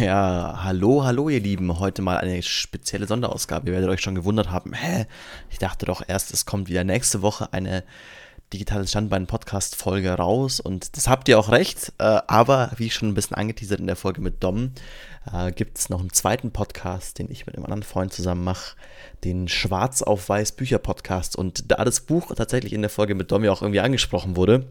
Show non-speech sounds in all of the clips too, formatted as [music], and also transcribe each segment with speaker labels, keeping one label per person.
Speaker 1: Ja, hallo, hallo ihr Lieben. Heute mal eine spezielle Sonderausgabe. Ihr werdet euch schon gewundert haben, hä? Ich dachte doch erst, es kommt wieder nächste Woche eine digitales Standbein-Podcast-Folge raus und das habt ihr auch recht, äh, aber wie schon ein bisschen angeteasert in der Folge mit Dom, äh, gibt es noch einen zweiten Podcast, den ich mit einem anderen Freund zusammen mache, den Schwarz auf Weiß Bücher Podcast und da das Buch tatsächlich in der Folge mit Dom ja auch irgendwie angesprochen wurde,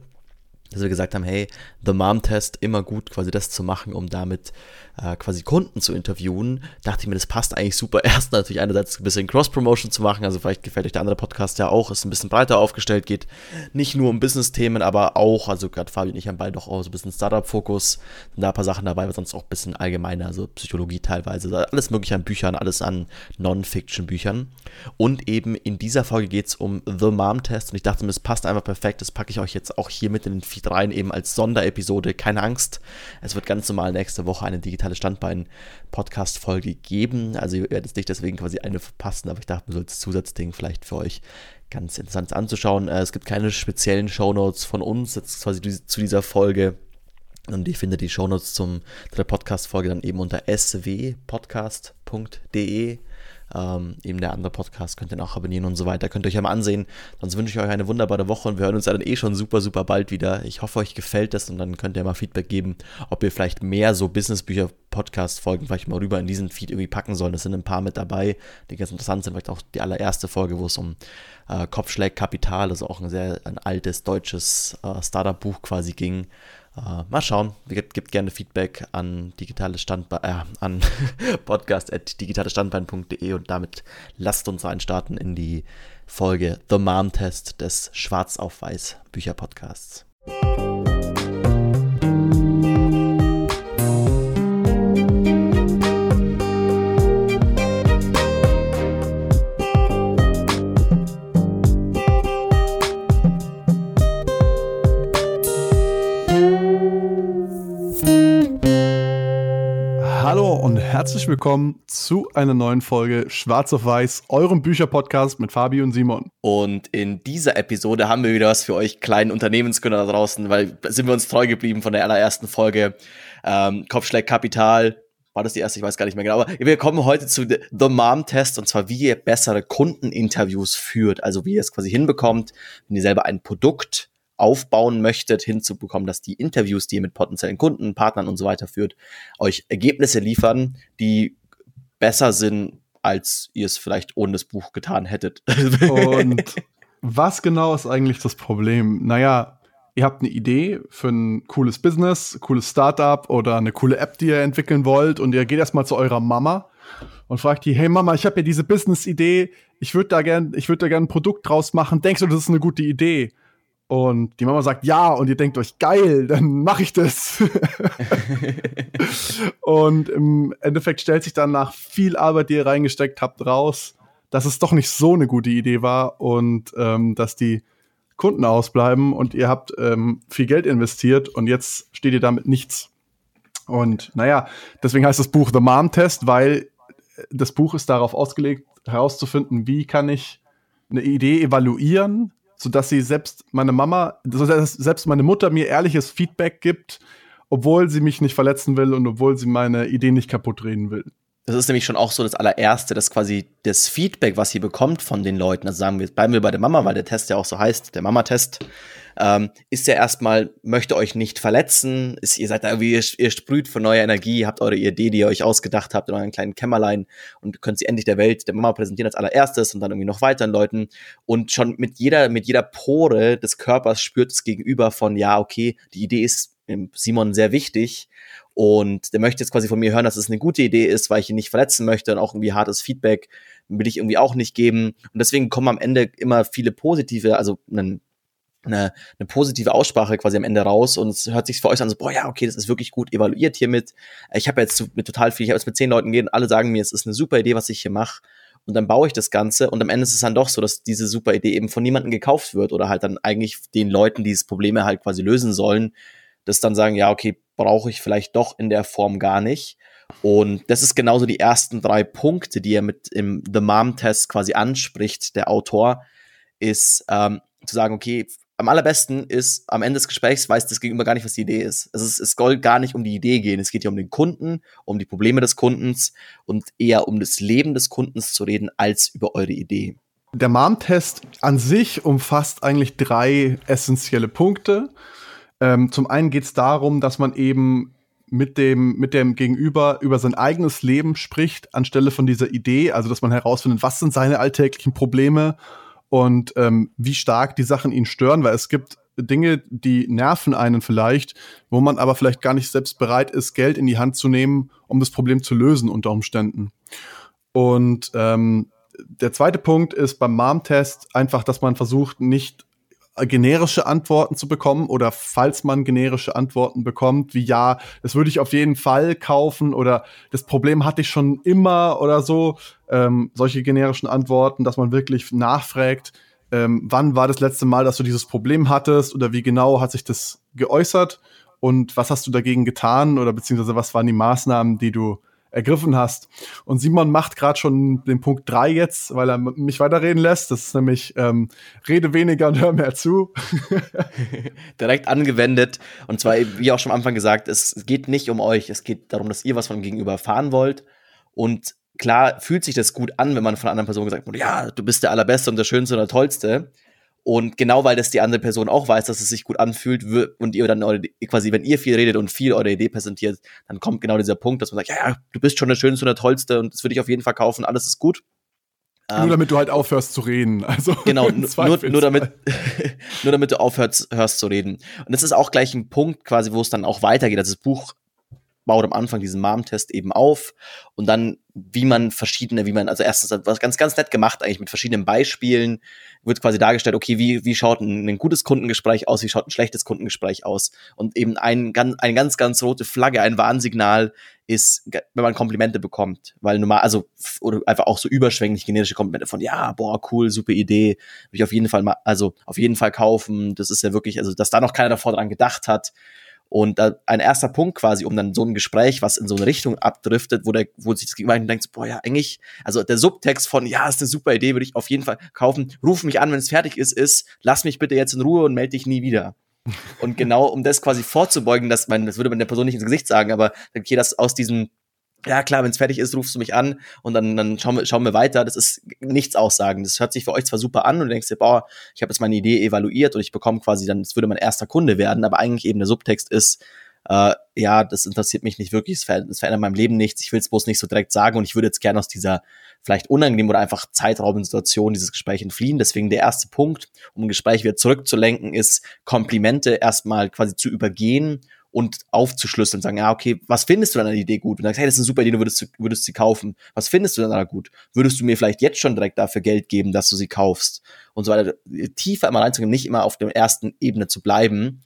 Speaker 1: dass wir gesagt haben, hey, The Mom Test, immer gut quasi das zu machen, um damit äh, quasi Kunden zu interviewen, dachte ich mir, das passt eigentlich super. [laughs] Erst natürlich einerseits ein bisschen Cross-Promotion zu machen, also vielleicht gefällt euch der andere Podcast ja auch, ist ein bisschen breiter aufgestellt, geht nicht nur um Business-Themen, aber auch, also gerade Fabi und ich haben beide doch auch so ein bisschen Startup-Fokus, da ein paar Sachen dabei, aber sonst auch ein bisschen allgemeiner, also Psychologie teilweise, alles mögliche an Büchern, alles an Non-Fiction-Büchern. Und eben in dieser Folge geht es um The Mom Test und ich dachte mir, es passt einfach perfekt, das packe ich euch jetzt auch hier mit in den Feed rein, eben als Sonderepisode, keine Angst, es wird ganz normal nächste Woche eine digitale digitale Standbein-Podcast-Folge geben. Also ihr werdet nicht deswegen quasi eine verpassen, aber ich dachte mir so als Zusatzding vielleicht für euch ganz interessant anzuschauen. Äh, es gibt keine speziellen Shownotes von uns jetzt quasi zu dieser Folge. Und ich finde die Shownotes zum, zu der Podcast-Folge dann eben unter swpodcast.de. Ähm, eben der andere Podcast könnt ihr auch abonnieren und so weiter. Könnt ihr euch ja mal ansehen. Sonst wünsche ich euch eine wunderbare Woche und wir hören uns ja dann eh schon super, super bald wieder. Ich hoffe, euch gefällt das und dann könnt ihr mal Feedback geben, ob ihr vielleicht mehr so Businessbücher Podcast-Folgen vielleicht mal rüber in diesen Feed irgendwie packen sollen. Es sind ein paar mit dabei, die ganz interessant sind. Vielleicht auch die allererste Folge, wo es um äh, Kopfschläg Kapital, also auch ein sehr ein altes deutsches äh, Startup-Buch quasi ging. Uh, mal schauen. Gebt, gebt, gerne Feedback an digitales Standbein, äh, an [laughs] podcast.digitalesstandbein.de und damit lasst uns einstarten in die Folge The Mom Test des Schwarz auf Weiß Bücher Podcasts.
Speaker 2: Herzlich willkommen zu einer neuen Folge Schwarz auf Weiß, eurem Bücherpodcast mit Fabi und Simon.
Speaker 1: Und in dieser Episode haben wir wieder was für euch kleinen Unternehmensgründer da draußen, weil sind wir uns treu geblieben von der allerersten Folge. Ähm, Kopfschläg Kapital, war das die erste? Ich weiß gar nicht mehr genau. Aber wir kommen heute zu The Mom Test und zwar, wie ihr bessere Kundeninterviews führt. Also wie ihr es quasi hinbekommt, wenn ihr selber ein Produkt aufbauen möchtet, hinzubekommen, dass die Interviews, die ihr mit potenziellen Kunden, Partnern und so weiter führt, euch Ergebnisse liefern, die besser sind, als ihr es vielleicht ohne das Buch getan hättet.
Speaker 2: Und [laughs] was genau ist eigentlich das Problem? Naja, ihr habt eine Idee für ein cooles Business, cooles Startup oder eine coole App, die ihr entwickeln wollt und ihr geht erstmal zu eurer Mama und fragt die, hey Mama, ich habe ja diese Business-Idee, ich würde da gern, ich würde da gern ein Produkt draus machen, denkst du, das ist eine gute Idee? Und die Mama sagt ja und ihr denkt euch, geil, dann mache ich das. [laughs] und im Endeffekt stellt sich dann nach viel Arbeit, die ihr reingesteckt habt, raus, dass es doch nicht so eine gute Idee war und ähm, dass die Kunden ausbleiben und ihr habt ähm, viel Geld investiert und jetzt steht ihr damit nichts. Und naja, deswegen heißt das Buch The Mom Test, weil das Buch ist darauf ausgelegt, herauszufinden, wie kann ich eine Idee evaluieren, sodass sie selbst meine Mama, sodass selbst meine Mutter mir ehrliches Feedback gibt, obwohl sie mich nicht verletzen will und obwohl sie meine Idee nicht kaputt reden will.
Speaker 1: Das ist nämlich schon auch so das allererste, dass quasi das Feedback, was sie bekommt von den Leuten, also sagen wir, bleiben wir bei der Mama, weil der Test ja auch so heißt, der Mama-Test, ähm, ist ja erstmal, möchte euch nicht verletzen, ist, ihr seid da irgendwie, ihr, ihr sprüht von neuer Energie, habt eure Idee, die ihr euch ausgedacht habt in euren kleinen Kämmerlein und könnt sie endlich der Welt, der Mama präsentieren als allererstes und dann irgendwie noch weiteren Leuten. Und schon mit jeder, mit jeder Pore des Körpers spürt es gegenüber von, ja, okay, die Idee ist Simon sehr wichtig. Und der möchte jetzt quasi von mir hören, dass es eine gute Idee ist, weil ich ihn nicht verletzen möchte und auch irgendwie hartes Feedback will ich irgendwie auch nicht geben. Und deswegen kommen am Ende immer viele positive, also einen eine, eine positive Aussprache quasi am Ende raus und es hört sich für euch an so, boah, ja, okay, das ist wirklich gut evaluiert hiermit. Ich habe jetzt mit total viel, ich habe jetzt mit zehn Leuten gehen, alle sagen mir, es ist eine super Idee, was ich hier mache. Und dann baue ich das Ganze und am Ende ist es dann doch so, dass diese super Idee eben von niemandem gekauft wird oder halt dann eigentlich den Leuten, die diese Probleme halt quasi lösen sollen, das dann sagen, ja, okay, brauche ich vielleicht doch in der Form gar nicht. Und das ist genauso die ersten drei Punkte, die er mit im The Mom Test quasi anspricht, der Autor, ist ähm, zu sagen, okay, am allerbesten ist, am Ende des Gesprächs weiß das Gegenüber gar nicht, was die Idee ist. Also es, es soll gar nicht um die Idee gehen. Es geht ja um den Kunden, um die Probleme des Kundens und eher um das Leben des Kundens zu reden, als über eure Idee.
Speaker 2: Der MAM-Test an sich umfasst eigentlich drei essentielle Punkte. Ähm, zum einen geht es darum, dass man eben mit dem, mit dem Gegenüber über sein eigenes Leben spricht, anstelle von dieser Idee, also dass man herausfindet, was sind seine alltäglichen Probleme und ähm, wie stark die Sachen ihn stören, weil es gibt Dinge, die nerven einen vielleicht, wo man aber vielleicht gar nicht selbst bereit ist, Geld in die Hand zu nehmen, um das Problem zu lösen unter Umständen. Und ähm, der zweite Punkt ist beim MAM-Test einfach, dass man versucht, nicht generische Antworten zu bekommen oder falls man generische Antworten bekommt, wie ja, das würde ich auf jeden Fall kaufen oder das Problem hatte ich schon immer oder so, ähm, solche generischen Antworten, dass man wirklich nachfragt, ähm, wann war das letzte Mal, dass du dieses Problem hattest oder wie genau hat sich das geäußert und was hast du dagegen getan oder beziehungsweise was waren die Maßnahmen, die du ergriffen hast. Und Simon macht gerade schon den Punkt drei jetzt, weil er mich weiterreden lässt. Das ist nämlich ähm, rede weniger und hör mehr zu. [laughs]
Speaker 1: Direkt angewendet. Und zwar, wie auch schon am Anfang gesagt, es geht nicht um euch. Es geht darum, dass ihr was von dem Gegenüber erfahren wollt. Und klar fühlt sich das gut an, wenn man von einer anderen Person gesagt wird, ja, du bist der Allerbeste und der Schönste und der Tollste. Und genau weil das die andere Person auch weiß, dass es sich gut anfühlt und ihr dann eure, quasi, wenn ihr viel redet und viel eure Idee präsentiert, dann kommt genau dieser Punkt, dass man sagt, ja, ja, du bist schon der Schönste und der Tollste und das würde ich auf jeden Fall kaufen, alles ist gut.
Speaker 2: Nur ähm, damit du halt aufhörst zu reden. [laughs] Also
Speaker 1: genau, nur, nur, damit, [laughs] nur damit du aufhörst hörst zu reden. Und das ist auch gleich ein Punkt quasi, wo es dann auch weitergeht. Also das Buch baut am Anfang diesen Mom-Test eben auf und dann, wie man verschiedene, wie man, also erstens was ganz, ganz nett gemacht eigentlich mit verschiedenen Beispielen, wird quasi dargestellt, okay, wie, wie schaut ein, ein gutes Kundengespräch aus, wie schaut ein schlechtes Kundengespräch aus und eben ein, eine ganz, ganz rote Flagge, ein Warnsignal ist, wenn man Komplimente bekommt, weil normal, also, oder einfach auch so überschwänglich generische Komplimente von, ja, boah, cool, super Idee, will ich auf jeden Fall mal, also, auf jeden Fall kaufen, das ist ja wirklich, also, dass da noch keiner davor dran gedacht hat, und ein erster Punkt quasi, um dann so ein Gespräch, was in so eine Richtung abdriftet, wo der, wo sich das Gegenüber denkt, boah, ja, eigentlich, also der Subtext von, ja, ist eine super Idee, würde ich auf jeden Fall kaufen. Ruf mich an, wenn es fertig ist, ist, lass mich bitte jetzt in Ruhe und melde dich nie wieder. Und genau, um das quasi vorzubeugen, dass man, das würde man der Person nicht ins Gesicht sagen, aber okay, dass aus diesem ja klar, wenn es fertig ist, rufst du mich an und dann, dann schauen, wir, schauen wir weiter. Das ist nichts aussagen. Das hört sich für euch zwar super an und du denkst dir, boah, ich habe jetzt meine Idee evaluiert und ich bekomme quasi dann, das würde mein erster Kunde werden, aber eigentlich eben der Subtext ist, äh, ja, das interessiert mich nicht wirklich, es verändert, verändert meinem Leben nichts, ich will es bloß nicht so direkt sagen und ich würde jetzt gerne aus dieser vielleicht unangenehmen oder einfach zeitraubenden Situation dieses Gespräch entfliehen. Deswegen der erste Punkt, um ein Gespräch wieder zurückzulenken, ist Komplimente erstmal quasi zu übergehen und aufzuschlüsseln, sagen, ja, okay, was findest du an der Idee gut? Und dann sagst, hey, das ist eine super Idee, du würdest, würdest sie kaufen. Was findest du dann da gut? Würdest du mir vielleicht jetzt schon direkt dafür Geld geben, dass du sie kaufst? Und so weiter. Tiefer immer reinzugehen, nicht immer auf der ersten Ebene zu bleiben,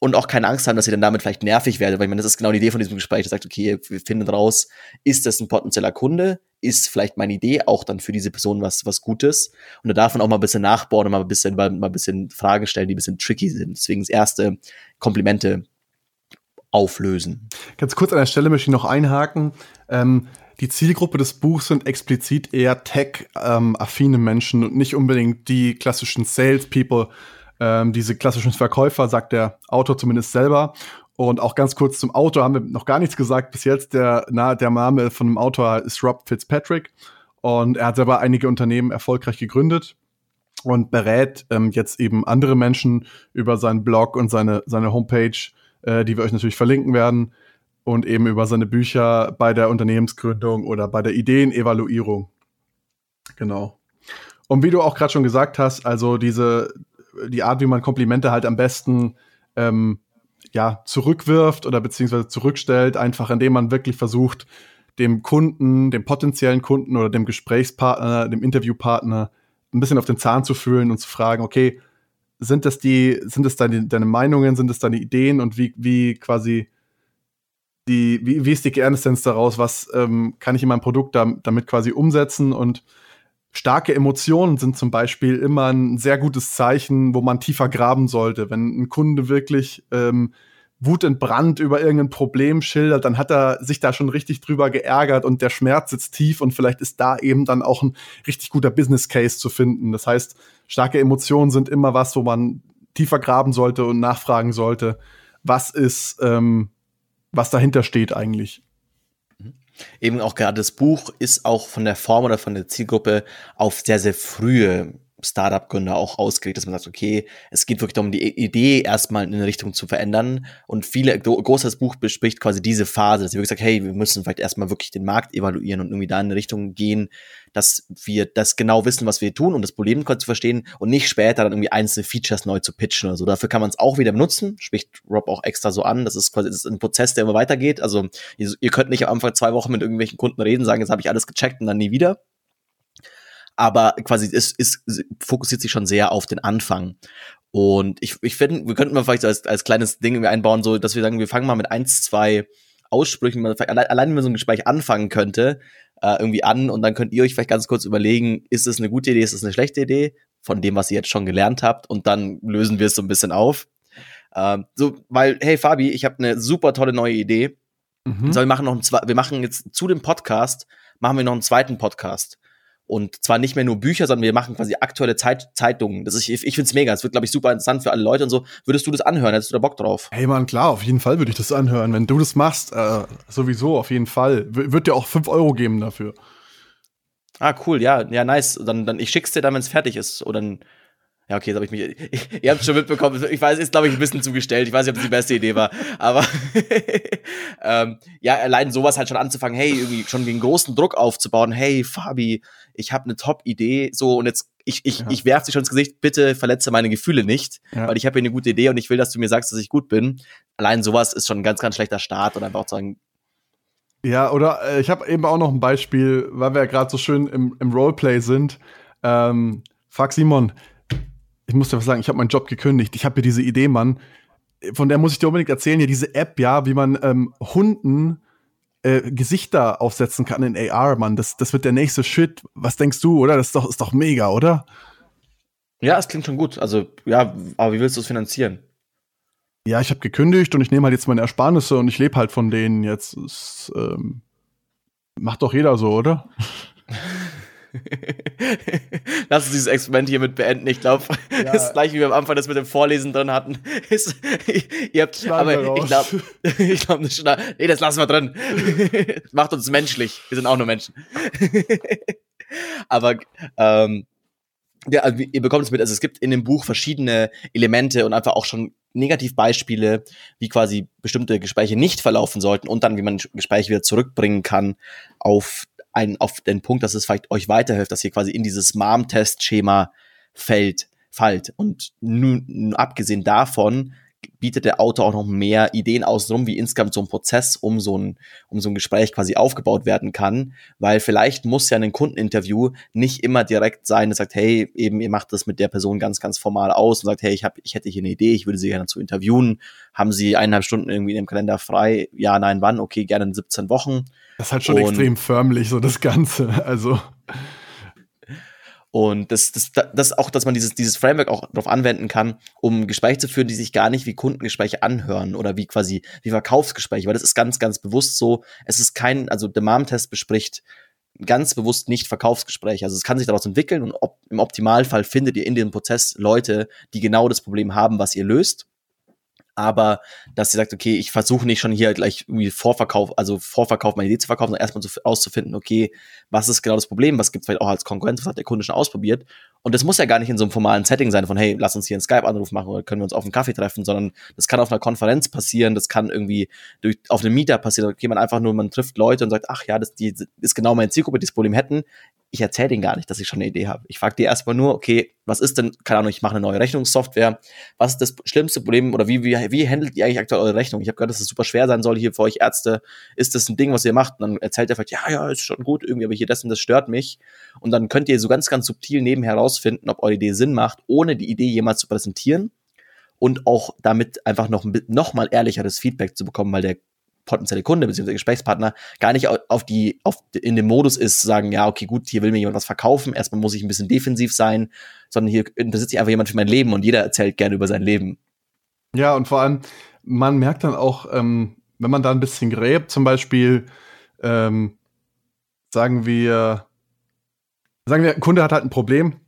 Speaker 1: und auch keine Angst haben, dass ihr dann damit vielleicht nervig werdet, weil ich meine, das ist genau die Idee von diesem Gespräch. Das sagt, okay, wir finden raus, ist das ein potenzieller Kunde? Ist vielleicht meine Idee auch dann für diese Person was, was Gutes? Und da darf man auch mal ein bisschen nachbauen und mal ein bisschen, mal, mal ein bisschen Fragen stellen, die ein bisschen tricky sind. Deswegen das erste Komplimente auflösen.
Speaker 2: Ganz kurz an der Stelle möchte ich noch einhaken. Ähm, die Zielgruppe des Buchs sind explizit eher tech-affine ähm, Menschen und nicht unbedingt die klassischen Salespeople, ähm, diese klassischen Verkäufer, sagt der Autor zumindest selber. Und auch ganz kurz zum Autor haben wir noch gar nichts gesagt bis jetzt. Der, na, der Name von dem Autor ist Rob Fitzpatrick und er hat selber einige Unternehmen erfolgreich gegründet und berät ähm, jetzt eben andere Menschen über seinen Blog und seine, seine Homepage äh, die wir euch natürlich verlinken werden. Und eben über seine Bücher bei der Unternehmensgründung oder bei der Ideenevaluierung. Genau. Und wie du auch gerade schon gesagt hast, also diese, die Art, wie man Komplimente halt am besten ähm, ja, zurückwirft oder beziehungsweise zurückstellt, einfach indem man wirklich versucht, dem Kunden, dem potenziellen Kunden oder dem Gesprächspartner, dem Interviewpartner ein bisschen auf den Zahn zu fühlen und zu fragen, okay, sind das die, sind es deine, deine Meinungen, sind es deine Ideen? Und wie, wie quasi die, wie, wie ist die Kernessenz daraus, was ähm, kann ich in meinem Produkt da, damit quasi umsetzen? Und starke Emotionen sind zum Beispiel immer ein sehr gutes Zeichen, wo man tiefer graben sollte. Wenn ein Kunde wirklich ähm, wutentbrannt über irgendein Problem schildert, dann hat er sich da schon richtig drüber geärgert und der Schmerz sitzt tief und vielleicht ist da eben dann auch ein richtig guter Business Case zu finden. Das heißt, starke Emotionen sind immer was, wo man tiefer graben sollte und nachfragen sollte, was ist, ähm, was dahinter steht eigentlich.
Speaker 1: Eben auch gerade das Buch ist auch von der Form oder von der Zielgruppe auf sehr, sehr frühe Startup-Gründer auch ausgelegt, dass man sagt, okay, es geht wirklich darum, die Idee erstmal in eine Richtung zu verändern. Und viele, großes Buch bespricht quasi diese Phase, dass sie wirklich sagt, hey, wir müssen vielleicht erstmal wirklich den Markt evaluieren und irgendwie da in eine Richtung gehen, dass wir das genau wissen, was wir tun, um das Problem zu verstehen und nicht später dann irgendwie einzelne Features neu zu pitchen oder so. Dafür kann man es auch wieder benutzen, spricht Rob auch extra so an. Das ist quasi das ist ein Prozess, der immer weitergeht. Also ihr, ihr könnt nicht am Anfang zwei Wochen mit irgendwelchen Kunden reden, sagen, jetzt habe ich alles gecheckt und dann nie wieder aber quasi es, es fokussiert sich schon sehr auf den Anfang. Und ich, ich finde, wir könnten mal vielleicht als, als kleines Ding einbauen, so dass wir sagen, wir fangen mal mit eins, zwei Aussprüchen, man allein, allein wenn man so ein Gespräch anfangen könnte, äh, irgendwie an und dann könnt ihr euch vielleicht ganz kurz überlegen, ist es eine gute Idee, ist es eine schlechte Idee von dem, was ihr jetzt schon gelernt habt und dann lösen wir es so ein bisschen auf. Ähm, so, weil, hey Fabi, ich habe eine super tolle neue Idee. Mhm. So, wir machen noch ein, wir machen jetzt zu dem Podcast, machen wir noch einen zweiten Podcast. Und zwar nicht mehr nur Bücher, sondern wir machen quasi aktuelle Zeit Zeitungen. Das ist, ich ich finde es mega. Es wird, glaube ich, super interessant für alle Leute und so. Würdest du das anhören? Hättest du da Bock drauf?
Speaker 2: Hey Mann, klar, auf jeden Fall würde ich das anhören. Wenn du das machst, äh, sowieso, auf jeden Fall. W wird dir auch 5 Euro geben dafür.
Speaker 1: Ah, cool, ja, ja, nice. Dann, dann ich schick's dir dann, wenn es fertig ist. Oder dann ja, okay, jetzt habe ich mich. Ich, ihr habt schon mitbekommen. Ich weiß, ist glaube ich ein bisschen zugestellt. Ich weiß nicht, ob das die beste Idee war, aber [laughs] ähm, ja, allein sowas halt schon anzufangen. Hey, irgendwie schon den großen Druck aufzubauen. Hey, Fabi, ich habe eine Top-Idee. So und jetzt ich ich ja. ich werf dir schon ins Gesicht. Bitte verletze meine Gefühle nicht, ja. weil ich habe hier eine gute Idee und ich will, dass du mir sagst, dass ich gut bin. Allein sowas ist schon ein ganz ganz schlechter Start und einfach auch sagen.
Speaker 2: Ja, oder äh, ich habe eben auch noch ein Beispiel, weil wir ja gerade so schön im, im Roleplay sind. Ähm, Fuck Simon, ich muss dir was sagen, ich habe meinen Job gekündigt. Ich habe hier diese Idee, Mann. Von der muss ich dir unbedingt erzählen. Ja, diese App, ja, wie man ähm, Hunden äh, Gesichter aufsetzen kann in AR, Mann. Das, das wird der nächste Shit. Was denkst du, oder? Das ist doch, ist doch mega, oder?
Speaker 1: Ja, es klingt schon gut. Also, ja, aber wie willst du es finanzieren?
Speaker 2: Ja, ich habe gekündigt und ich nehme halt jetzt meine Ersparnisse und ich lebe halt von denen jetzt. Das, ähm, macht doch jeder so, oder? [laughs] [laughs]
Speaker 1: Lass uns dieses Experiment hiermit beenden. Ich glaube, ja. [laughs] ist gleich wie wir am Anfang das mit dem Vorlesen drin hatten. [laughs] Ist, ihr habt, aber ich glaube, ich glaube, nee, das lassen wir drin. Macht uns menschlich. Wir sind auch nur Menschen. aber ähm, ja, also ihr bekommt es mit, also es gibt in dem Buch verschiedene Elemente und einfach auch schon Negativbeispiele, wie quasi bestimmte Gespräche nicht verlaufen sollten und dann, wie man Gespräche wieder zurückbringen kann auf ein, auf den Punkt, dass es vielleicht euch weiterhilft, dass ihr quasi in dieses MAM-Test-Schema fällt, fallt. Und nun, abgesehen davon bietet der Autor auch noch mehr Ideen außenrum, wie insgesamt so ein Prozess um so ein, um so ein Gespräch quasi aufgebaut werden kann, weil vielleicht muss ja ein Kundeninterview nicht immer direkt sein, das sagt, hey, eben ihr macht das mit der Person ganz, ganz formal aus und sagt, hey, ich hab, ich hätte hier eine Idee, ich würde sie gerne zu interviewen, haben sie eineinhalb Stunden irgendwie in dem Kalender frei, ja, nein, wann, okay, gerne in 17 Wochen.
Speaker 2: Das ist halt schon und extrem förmlich, so das Ganze, also
Speaker 1: und das, das, das auch, dass man dieses, dieses Framework auch darauf anwenden kann, um Gespräche zu führen, die sich gar nicht wie Kundengespräche anhören oder wie quasi wie Verkaufsgespräche, weil das ist ganz, ganz bewusst so. Es ist kein, also der MAM-Test bespricht ganz bewusst nicht Verkaufsgespräche. Also es kann sich daraus entwickeln und ob, im Optimalfall findet ihr in dem Prozess Leute, die genau das Problem haben, was ihr löst aber dass sie sagt, okay, ich versuche nicht schon hier gleich irgendwie Vorverkauf, also Vorverkauf meine Idee zu verkaufen, sondern erstmal so auszufinden, okay, was ist genau das Problem, was gibt es vielleicht auch als Konkurrenz, was hat der Kunde schon ausprobiert. Und das muss ja gar nicht in so einem formalen Setting sein von, hey, lass uns hier einen Skype-Anruf machen oder können wir uns auf einen Kaffee treffen, sondern das kann auf einer Konferenz passieren, das kann irgendwie durch, auf einem Mieter passieren, okay, man einfach nur, man trifft Leute und sagt, ach ja, das die, ist genau meine Zielgruppe, die das Problem hätten ich erzähle denen gar nicht, dass ich schon eine Idee habe. Ich frage die erstmal nur, okay, was ist denn, keine Ahnung, ich mache eine neue Rechnungssoftware. Was ist das schlimmste Problem oder wie, wie, wie handelt ihr eigentlich aktuell eure Rechnung? Ich habe gehört, dass es super schwer sein soll hier für euch Ärzte. Ist das ein Ding, was ihr macht? Und dann erzählt er vielleicht, ja, ja, ist schon gut irgendwie, aber hier das und das stört mich. Und dann könnt ihr so ganz, ganz subtil nebenher herausfinden, ob eure Idee Sinn macht, ohne die Idee jemals zu präsentieren und auch damit einfach noch, noch mal ehrlicheres Feedback zu bekommen, weil der potenzielle Kunde bzw. Gesprächspartner gar nicht auf die, auf, in dem Modus ist, zu sagen, ja, okay, gut, hier will mir jemand was verkaufen, erstmal muss ich ein bisschen defensiv sein, sondern hier interessiert sich einfach jemand für mein Leben und jeder erzählt gerne über sein Leben.
Speaker 2: Ja, und vor allem, man merkt dann auch, ähm, wenn man da ein bisschen gräbt, zum Beispiel, ähm, sagen wir, sagen wir, ein Kunde hat halt ein Problem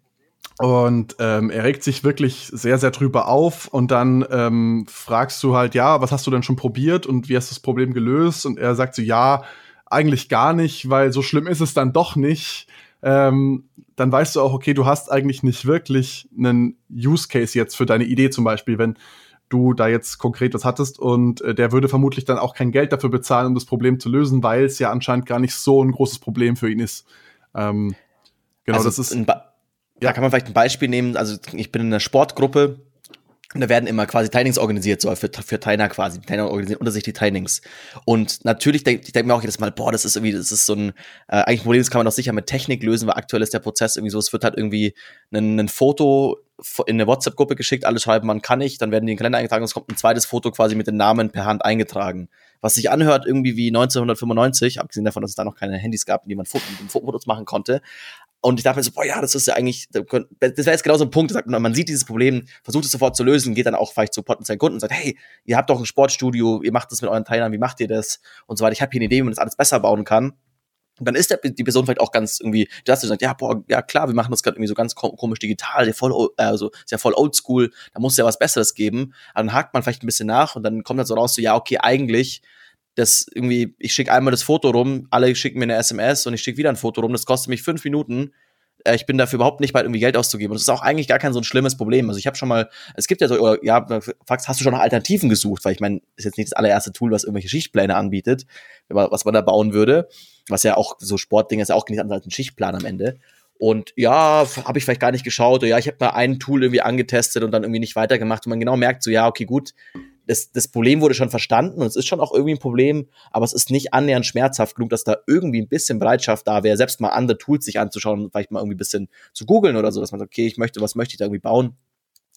Speaker 2: und ähm, er regt sich wirklich sehr, sehr drüber auf und dann ähm, fragst du halt, ja, was hast du denn schon probiert und wie hast du das Problem gelöst? Und er sagt so, ja, eigentlich gar nicht, weil so schlimm ist es dann doch nicht. Ähm, dann weißt du auch, okay, du hast eigentlich nicht wirklich einen Use Case jetzt für deine Idee zum Beispiel, wenn du da jetzt konkret was hattest und äh, der würde vermutlich dann auch kein Geld dafür bezahlen, um das Problem zu lösen, weil es ja anscheinend gar nicht so ein großes Problem für ihn ist. Ähm,
Speaker 1: genau, also das ist. Da kann man vielleicht ein Beispiel nehmen. Also ich bin in einer Sportgruppe und da werden immer quasi Trainings organisiert, so für, für Trainer quasi. Die Trainer organisieren unter sich die Trainings. Und natürlich denke ich denk mir auch jedes Mal, boah, das ist irgendwie, das ist so ein, äh, eigentlich ein Problem, das kann man auch sicher mit Technik lösen, weil aktuell ist der Prozess irgendwie so, es wird halt irgendwie ein, ein Foto in eine WhatsApp-Gruppe geschickt, alle schreiben, man kann nicht, dann werden die in den Kalender eingetragen und es kommt ein zweites Foto quasi mit den Namen per Hand eingetragen. Was sich anhört irgendwie wie 1995, abgesehen davon, dass es da noch keine Handys gab, die man Fotos machen konnte. Und ich dachte mir so, boah, ja, das ist ja eigentlich, das wäre jetzt genau so ein Punkt, man sieht dieses Problem, versucht es sofort zu lösen, geht dann auch vielleicht zu potenziellen Kunden und sagt, hey, ihr habt doch ein Sportstudio, ihr macht das mit euren Teilnehmern, wie macht ihr das? Und so weiter. Ich habe hier eine Idee, wie man das alles besser bauen kann. Und dann ist der, die Person vielleicht auch ganz irgendwie, du hast gesagt, ja, boah, ja klar, wir machen das gerade irgendwie so ganz komisch digital, sehr voll, also sehr voll oldschool, da muss es ja was Besseres geben. Aber dann hakt man vielleicht ein bisschen nach und dann kommt dann so raus, so, ja, okay, eigentlich das irgendwie, ich schicke einmal das Foto rum, alle schicken mir eine SMS und ich schicke wieder ein Foto rum, das kostet mich fünf Minuten. Äh, ich bin dafür überhaupt nicht bereit, irgendwie Geld auszugeben. Und das ist auch eigentlich gar kein so ein schlimmes Problem. Also ich habe schon mal, es gibt ja so, oder, ja, fragst, hast du schon nach Alternativen gesucht? Weil ich meine, ist jetzt nicht das allererste Tool, was irgendwelche Schichtpläne anbietet, was man da bauen würde. Was ja auch, so Sportding ist ja auch nicht anders als ein Schichtplan am Ende. Und ja, habe ich vielleicht gar nicht geschaut. Oder ja, ich habe mal ein Tool irgendwie angetestet und dann irgendwie nicht weitergemacht. Und man genau merkt so, ja, okay, gut, das, das Problem wurde schon verstanden und es ist schon auch irgendwie ein Problem, aber es ist nicht annähernd schmerzhaft genug, dass da irgendwie ein bisschen Bereitschaft da wäre, selbst mal andere Tools sich anzuschauen und vielleicht mal irgendwie ein bisschen zu googeln oder so, dass man sagt, okay, ich möchte, was möchte ich da irgendwie bauen?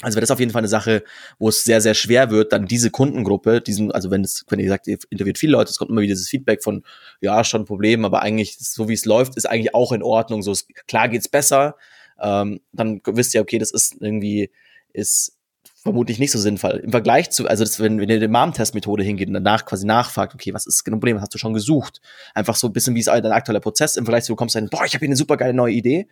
Speaker 1: Also wäre das auf jeden Fall eine Sache, wo es sehr, sehr schwer wird, dann diese Kundengruppe, diesen, also wenn es, wenn ihr sagt, ihr interviewt viele Leute, es kommt immer wieder dieses Feedback von, ja, schon ein Problem, aber eigentlich, so wie es läuft, ist eigentlich auch in Ordnung. So, ist, klar geht's besser. Ähm, dann wisst ihr, okay, das ist irgendwie, ist vermutlich nicht so sinnvoll. Im Vergleich zu, also das, wenn, wenn ihr die Mom-Test-Methode hingeht und danach quasi nachfragt, okay, was ist das Problem, hast du schon gesucht? Einfach so ein bisschen, wie ist dein aktueller Prozess im Vergleich zu, du kommst dann, boah, ich habe hier eine super geile neue Idee.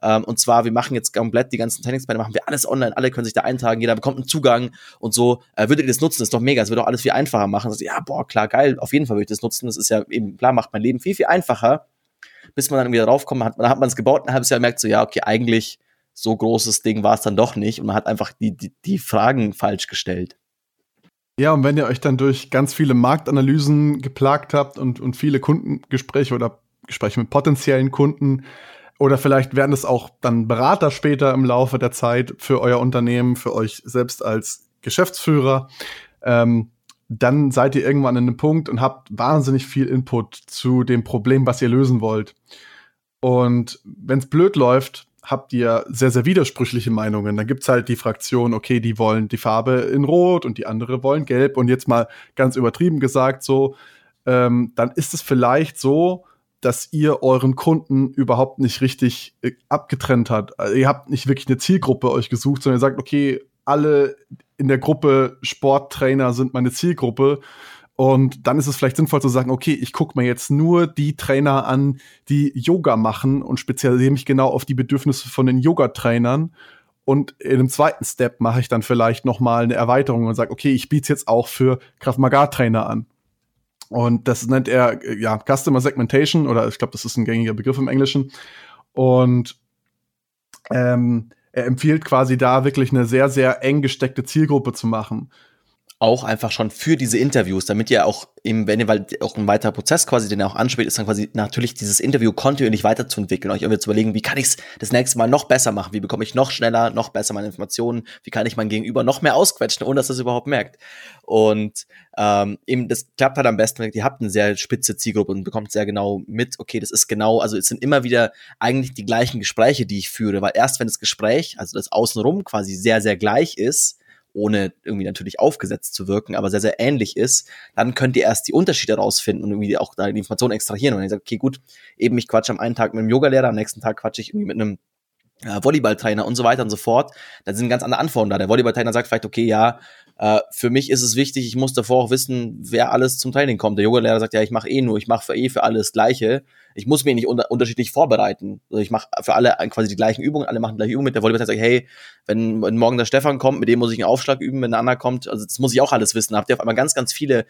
Speaker 1: Ähm, und zwar, wir machen jetzt komplett die ganzen Trainingspläne, machen wir alles online, alle können sich da eintragen, jeder bekommt einen Zugang und so. Äh, würdet ihr das nutzen? Das ist doch mega, das wird doch alles viel einfacher machen. Also, ja, boah, klar, geil, auf jeden Fall würde ich das nutzen. Das ist ja eben, klar, macht mein Leben viel, viel einfacher. Bis man dann irgendwie darauf kommt, hat, dann hat man es gebaut, ein halbes Jahr merkt so, ja, okay, eigentlich so großes Ding war es dann doch nicht und man hat einfach die, die, die Fragen falsch gestellt.
Speaker 2: Ja, und wenn ihr euch dann durch ganz viele Marktanalysen geplagt habt und, und viele Kundengespräche oder Gespräche mit potenziellen Kunden oder vielleicht werden es auch dann Berater später im Laufe der Zeit für euer Unternehmen, für euch selbst als Geschäftsführer, ähm, dann seid ihr irgendwann an einem Punkt und habt wahnsinnig viel Input zu dem Problem, was ihr lösen wollt. Und wenn es blöd läuft, habt ihr sehr, sehr widersprüchliche Meinungen. Dann gibt's halt die Fraktion, okay, die wollen die Farbe in Rot und die andere wollen Gelb. Und jetzt mal ganz übertrieben gesagt, so, ähm, dann ist es vielleicht so, dass ihr euren Kunden überhaupt nicht richtig äh, abgetrennt habt. Also ihr habt nicht wirklich eine Zielgruppe euch gesucht, sondern ihr sagt, okay, alle in der Gruppe Sporttrainer sind meine Zielgruppe und dann ist es vielleicht sinnvoll zu sagen, okay, ich gucke mir jetzt nur die Trainer an, die Yoga machen und spezialisiere mich genau auf die Bedürfnisse von den Yoga-Trainern. Und in einem zweiten Step mache ich dann vielleicht noch mal eine Erweiterung und sage, okay, ich biete es jetzt auch für Krav Maga Trainer an. Und das nennt er ja Customer Segmentation oder ich glaube, das ist ein gängiger Begriff im Englischen. Und ähm, er empfiehlt quasi da wirklich eine sehr sehr eng gesteckte Zielgruppe zu machen
Speaker 1: auch einfach schon für diese Interviews, damit ihr auch im, wenn ihr, weil auch ein weiterer Prozess quasi, den er auch anspricht, ist dann quasi natürlich dieses Interview kontinuierlich weiterzuentwickeln, euch irgendwie zu überlegen, wie kann ich es das nächste Mal noch besser machen, wie bekomme ich noch schneller, noch besser meine Informationen, wie kann ich mein Gegenüber noch mehr ausquetschen, ohne dass es überhaupt merkt. Und ähm, eben, das klappt halt am besten, ihr habt eine sehr spitze Zielgruppe und bekommt sehr genau mit, okay, das ist genau, also es sind immer wieder eigentlich die gleichen Gespräche, die ich führe, weil erst wenn das Gespräch, also das Außenrum quasi sehr, sehr gleich ist, ohne irgendwie natürlich aufgesetzt zu wirken, aber sehr, sehr ähnlich ist, dann könnt ihr erst die Unterschiede rausfinden und irgendwie auch da die Informationen extrahieren. Und dann sagt, okay, gut, eben ich quatsche am einen Tag mit einem Yogalehrer, am nächsten Tag quatsche ich irgendwie mit einem äh, Volleyballtrainer und so weiter und so fort, da sind ganz andere Anforderungen da. Der Volleyballtrainer sagt vielleicht, okay, ja, äh, für mich ist es wichtig, ich muss davor auch wissen, wer alles zum Training kommt. Der Yoga-Lehrer sagt, ja, ich mache eh nur, ich mache eh für alles Gleiche. Ich muss mich nicht unter unterschiedlich vorbereiten. Also ich mache für alle quasi die gleichen Übungen, alle machen die gleiche Übung mit. Der Volleyballtrainer sagt, hey, wenn, wenn morgen der Stefan kommt, mit dem muss ich einen Aufschlag üben, wenn der andere kommt, also das muss ich auch alles wissen. Da habt ihr auf einmal ganz, ganz viele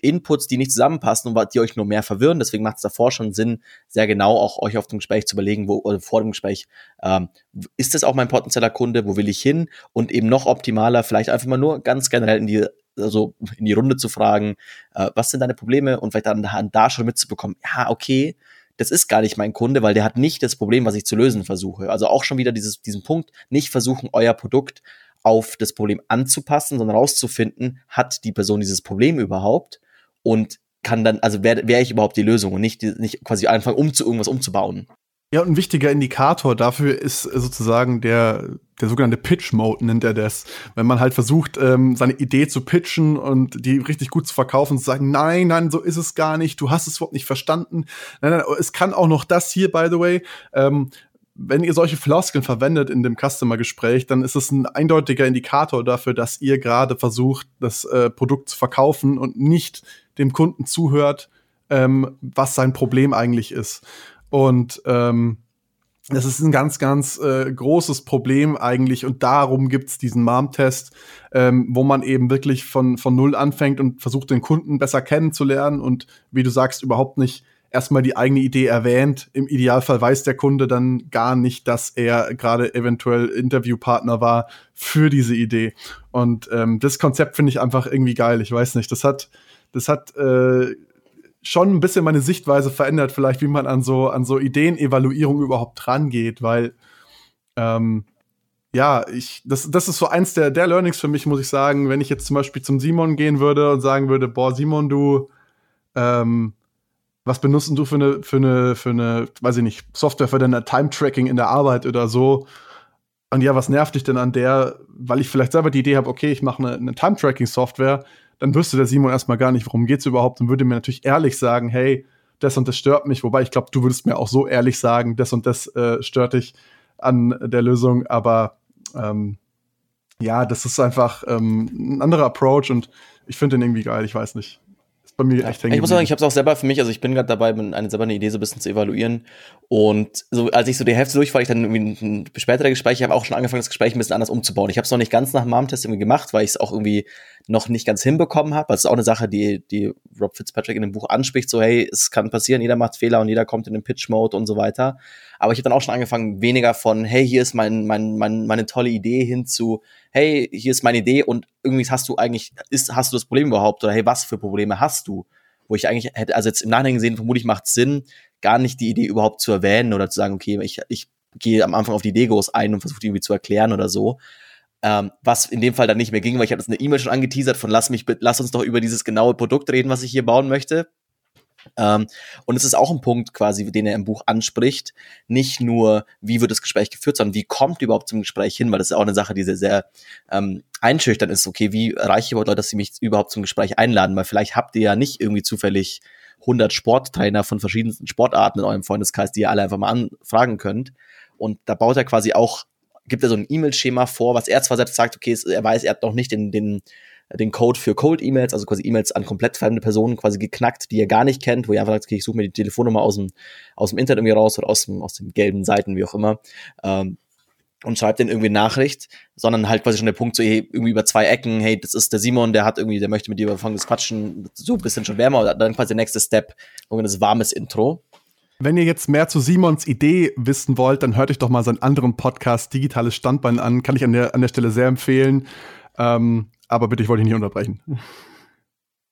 Speaker 1: Inputs, die nicht zusammenpassen und die euch nur mehr verwirren. Deswegen macht es davor schon Sinn, sehr genau auch euch auf dem Gespräch zu überlegen, wo oder vor dem Gespräch, ähm, ist das auch mein potenzieller Kunde, wo will ich hin? Und eben noch optimaler, vielleicht einfach mal nur ganz generell in die, also in die Runde zu fragen, äh, was sind deine Probleme und vielleicht dann da schon mitzubekommen, ja, okay, das ist gar nicht mein Kunde, weil der hat nicht das Problem, was ich zu lösen versuche. Also auch schon wieder dieses, diesen Punkt, nicht versuchen, euer Produkt auf das Problem anzupassen, sondern rauszufinden, hat die Person dieses Problem überhaupt und kann dann, also wäre wär ich überhaupt die Lösung und nicht, nicht quasi anfangen, um zu irgendwas umzubauen.
Speaker 2: Ja, und ein wichtiger Indikator dafür ist sozusagen der, der sogenannte Pitch-Mode, nennt er das. Wenn man halt versucht, ähm, seine Idee zu pitchen und die richtig gut zu verkaufen und zu sagen, nein, nein, so ist es gar nicht, du hast es überhaupt nicht verstanden. Nein, nein, es kann auch noch das hier, by the way. Ähm, wenn ihr solche Floskeln verwendet in dem Customer-Gespräch, dann ist es ein eindeutiger Indikator dafür, dass ihr gerade versucht, das äh, Produkt zu verkaufen und nicht dem Kunden zuhört, ähm, was sein Problem eigentlich ist. Und ähm, das ist ein ganz, ganz äh, großes Problem eigentlich und darum gibt's diesen MAM-Test, ähm, wo man eben wirklich von, von Null anfängt und versucht, den Kunden besser kennenzulernen und wie du sagst, überhaupt nicht erstmal die eigene Idee erwähnt. Im Idealfall weiß der Kunde dann gar nicht, dass er gerade eventuell Interviewpartner war für diese Idee. Und ähm, das Konzept finde ich einfach irgendwie geil. Ich weiß nicht, das hat, das hat äh, schon ein bisschen meine Sichtweise verändert, vielleicht, wie man an so, an so Ideenevaluierung überhaupt rangeht, weil ähm, ja, ich, das, das ist so eins der, der Learnings für mich, muss ich sagen, wenn ich jetzt zum Beispiel zum Simon gehen würde und sagen würde, boah, Simon, du, ähm, was benutzt du für eine, für eine, für eine, weiß ich nicht, Software für deine Time-Tracking in der Arbeit oder so? Und ja, was nervt dich denn an der, weil ich vielleicht selber die Idee habe, okay, ich mache eine, eine Time-Tracking-Software, dann wüsste der Simon erstmal gar nicht, worum geht's überhaupt und würde mir natürlich ehrlich sagen, hey, das und das stört mich, wobei ich glaube, du würdest mir auch so ehrlich sagen, das und das äh, stört dich an der Lösung, aber ähm, ja, das ist einfach ähm, ein anderer Approach und ich finde den irgendwie geil, ich weiß nicht
Speaker 1: bei mir echt hängen. Ich muss sagen, ich habe es auch selber für mich, also ich bin gerade dabei, eine selber eine Idee so ein bisschen zu evaluieren. Und so, als ich so die Hälfte durch war, ich dann irgendwie ein späterer Gespräch, ich habe auch schon angefangen, das Gespräch ein bisschen anders umzubauen. Ich habe es noch nicht ganz nach dem Mom-Test irgendwie gemacht, weil ich es auch irgendwie noch nicht ganz hinbekommen habe. Das ist auch eine Sache, die, die Rob Fitzpatrick in dem Buch anspricht, so hey, es kann passieren, jeder macht Fehler und jeder kommt in den Pitch-Mode und so weiter. Aber ich habe dann auch schon angefangen, weniger von, hey, hier ist mein, mein, mein, meine tolle Idee hin zu, hey, hier ist meine Idee und irgendwie hast du eigentlich, ist, hast du das Problem überhaupt oder hey, was für Probleme hast du? Wo ich eigentlich hätte, also jetzt im Nachhinein gesehen, vermutlich macht Sinn, gar nicht die Idee überhaupt zu erwähnen oder zu sagen, okay, ich, ich gehe am Anfang auf die Degos ein und versuche die irgendwie zu erklären oder so. Ähm, was in dem Fall dann nicht mehr ging, weil ich habe das eine E-Mail schon angeteasert von lass mich, lass uns doch über dieses genaue Produkt reden, was ich hier bauen möchte. Ähm, und es ist auch ein Punkt quasi, den er im Buch anspricht. Nicht nur, wie wird das Gespräch geführt, sondern wie kommt überhaupt zum Gespräch hin, weil das ist auch eine Sache, die sehr, sehr ähm, einschüchtern ist. Okay, wie erreiche ich überhaupt Leute, dass sie mich überhaupt zum Gespräch einladen? Weil vielleicht habt ihr ja nicht irgendwie zufällig 100 Sporttrainer von verschiedensten Sportarten in eurem Freundeskreis, die ihr alle einfach mal anfragen könnt. Und da baut er quasi auch, gibt er so ein E-Mail-Schema vor, was er zwar selbst sagt, okay, er weiß, er hat noch nicht den, den den Code für Cold E-Mails, also quasi E-Mails an komplett fremde Personen quasi geknackt, die ihr gar nicht kennt, wo ihr einfach sagt, okay, ich suche mir die Telefonnummer aus dem, aus dem Internet irgendwie raus oder aus, dem, aus den gelben Seiten, wie auch immer. Ähm, und schreibt den irgendwie Nachricht, sondern halt quasi schon der Punkt so, hey, irgendwie über zwei Ecken, hey, das ist der Simon, der hat irgendwie, der möchte mit dir über folgendes quatschen, so ein bisschen schon wärmer, dann quasi der nächste Step, das warmes Intro.
Speaker 2: Wenn ihr jetzt mehr zu Simons Idee wissen wollt, dann hört euch doch mal seinen anderen Podcast Digitales Standbein an. Kann ich an der, an der Stelle sehr empfehlen. Ähm, aber bitte, ich wollte dich nicht unterbrechen.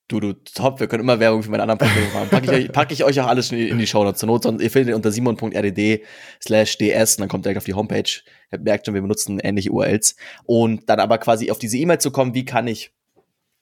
Speaker 1: Du, du, top, wir können immer Werbung für meinen anderen Podcast machen. Packe ich, pack ich euch auch alles in die, in die Show Notes. Zur Not, ihr findet unter simon.rdd slash ds und dann kommt direkt auf die Homepage. Ihr merkt schon, wir benutzen ähnliche URLs. Und dann aber quasi auf diese E-Mail zu kommen, wie kann ich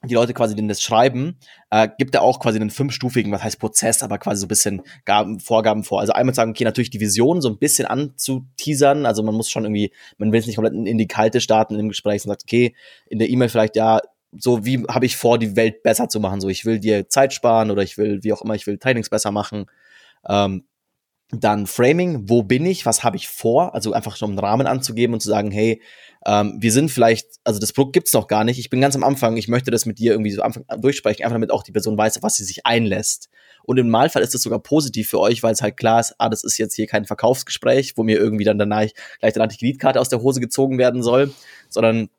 Speaker 1: die Leute quasi denen das schreiben, äh, gibt er auch quasi einen fünfstufigen, was heißt Prozess, aber quasi so ein bisschen Gaben, Vorgaben vor. Also einmal sagen, okay, natürlich die Vision so ein bisschen anzuteasern, also man muss schon irgendwie, man will es nicht komplett in die kalte starten im Gespräch und sagt, okay, in der E-Mail vielleicht, ja, so wie habe ich vor, die Welt besser zu machen, so ich will dir Zeit sparen oder ich will, wie auch immer, ich will Trainings besser machen. Ähm, Dann Framing, wo bin ich, was habe ich vor? Also einfach so einen Rahmen anzugeben und zu sagen, hey, ähm, wir sind vielleicht, also das Produkt gibt's noch gar nicht, ich bin ganz am Anfang, ich möchte das mit dir irgendwie so Anfang durchsprechen, einfach damit auch die Person weiß, auf was sie sich einlässt. Und im Normalfall ist das sogar positiv für euch, weil es halt klar ist, ah, das ist jetzt hier kein Verkaufsgespräch, wo mir irgendwie dann danach gleich danach die Kreditkarte aus der Hose gezogen werden soll, sondern